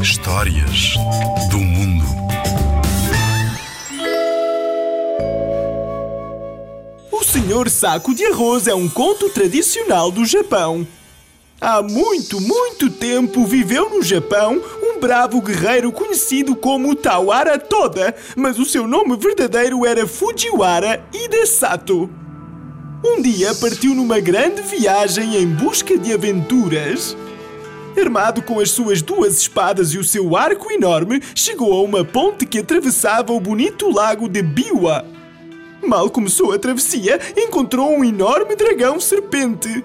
Histórias do mundo. O Senhor Saco de Arroz é um conto tradicional do Japão. Há muito, muito tempo viveu no Japão um bravo guerreiro conhecido como Tawara Toda, mas o seu nome verdadeiro era Fujiwara Hidesato. Um dia partiu numa grande viagem em busca de aventuras. Armado com as suas duas espadas e o seu arco enorme, chegou a uma ponte que atravessava o bonito lago de Biwa. Mal começou a travessia, encontrou um enorme dragão serpente.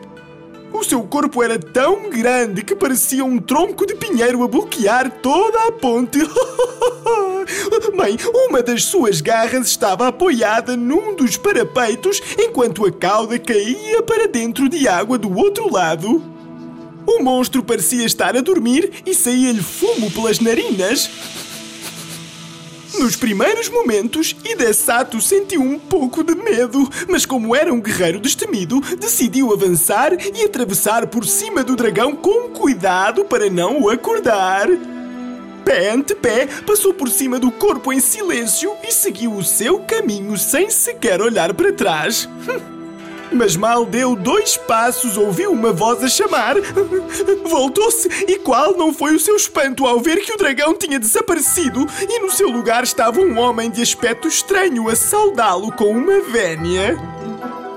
O seu corpo era tão grande que parecia um tronco de pinheiro a bloquear toda a ponte. Bem, uma das suas garras estava apoiada num dos parapeitos enquanto a cauda caía para dentro de água do outro lado. O monstro parecia estar a dormir e saía-lhe fumo pelas narinas. Nos primeiros momentos, Hidesato sentiu um pouco de medo, mas como era um guerreiro destemido, decidiu avançar e atravessar por cima do dragão com cuidado para não o acordar. Pé ante pé, passou por cima do corpo em silêncio e seguiu o seu caminho sem sequer olhar para trás. Mas mal deu dois passos, ouviu uma voz a chamar. Voltou-se e qual não foi o seu espanto ao ver que o dragão tinha desaparecido e no seu lugar estava um homem de aspecto estranho a saudá-lo com uma vénia.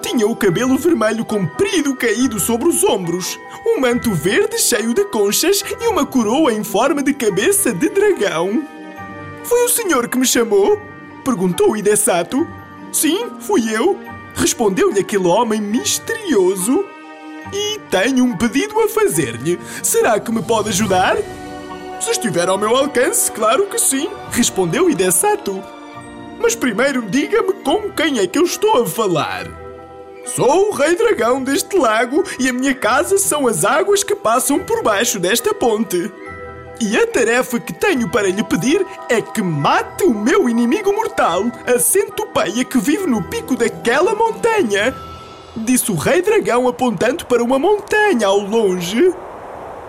Tinha o cabelo vermelho comprido caído sobre os ombros, um manto verde cheio de conchas e uma coroa em forma de cabeça de dragão. Foi o senhor que me chamou? Perguntou Hidesato. Sim, fui eu respondeu-lhe aquele homem misterioso. E tenho um pedido a fazer-lhe. Será que me pode ajudar? Se estiver ao meu alcance, claro que sim, respondeu Hidesato. Mas primeiro diga-me com quem é que eu estou a falar. Sou o Rei Dragão deste lago e a minha casa são as águas que passam por baixo desta ponte. E a tarefa que tenho para lhe pedir é que mate o meu inimigo mortal, a centopeia que vive no pico daquela montanha. Disse o Rei Dragão apontando para uma montanha ao longe.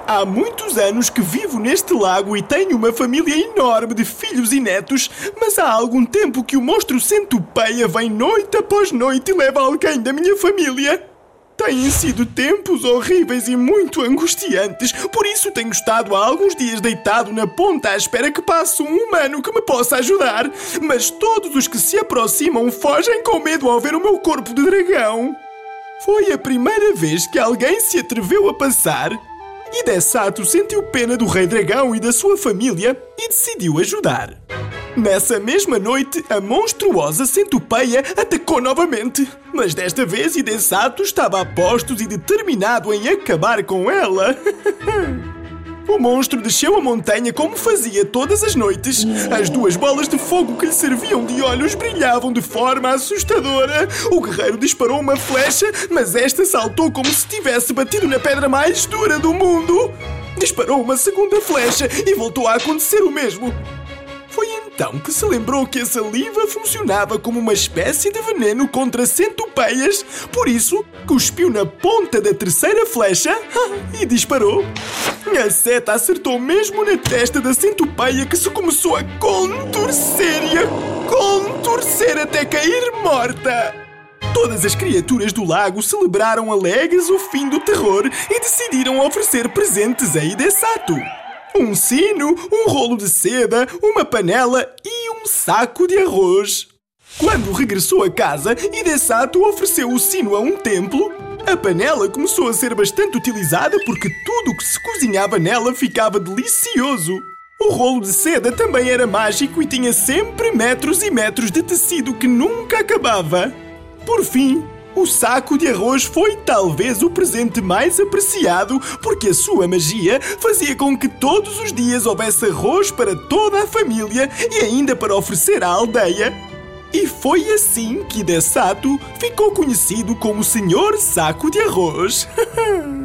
Há muitos anos que vivo neste lago e tenho uma família enorme de filhos e netos, mas há algum tempo que o monstro centopeia vem noite após noite e leva alguém da minha família. Têm sido tempos horríveis e muito angustiantes, por isso tenho estado há alguns dias deitado na ponta à espera que passe um humano que me possa ajudar. Mas todos os que se aproximam fogem com medo ao ver o meu corpo de dragão. Foi a primeira vez que alguém se atreveu a passar. E Dessato sentiu pena do Rei Dragão e da sua família e decidiu ajudar. Nessa mesma noite, a monstruosa centopeia atacou novamente. Mas desta vez Hidesato estava a postos e determinado em acabar com ela. O monstro desceu a montanha como fazia todas as noites. As duas bolas de fogo que lhe serviam de olhos brilhavam de forma assustadora. O guerreiro disparou uma flecha, mas esta saltou como se tivesse batido na pedra mais dura do mundo. Disparou uma segunda flecha e voltou a acontecer o mesmo. Então que se lembrou que a saliva funcionava como uma espécie de veneno contra centopeias, por isso cuspiu na ponta da terceira flecha e disparou. A seta acertou mesmo na testa da centopeia que se começou a contorcer e a contorcer até cair morta. Todas as criaturas do lago celebraram alegres o fim do terror e decidiram oferecer presentes a Hidesato um sino, um rolo de seda, uma panela e um saco de arroz. Quando regressou a casa, Hidesato ofereceu o sino a um templo. A panela começou a ser bastante utilizada porque tudo o que se cozinhava nela ficava delicioso. O rolo de seda também era mágico e tinha sempre metros e metros de tecido que nunca acabava. Por fim, o saco de arroz foi talvez o presente mais apreciado porque a sua magia fazia com que todos os dias houvesse arroz para toda a família e ainda para oferecer à aldeia. E foi assim que Dessato ficou conhecido como Senhor Saco de Arroz.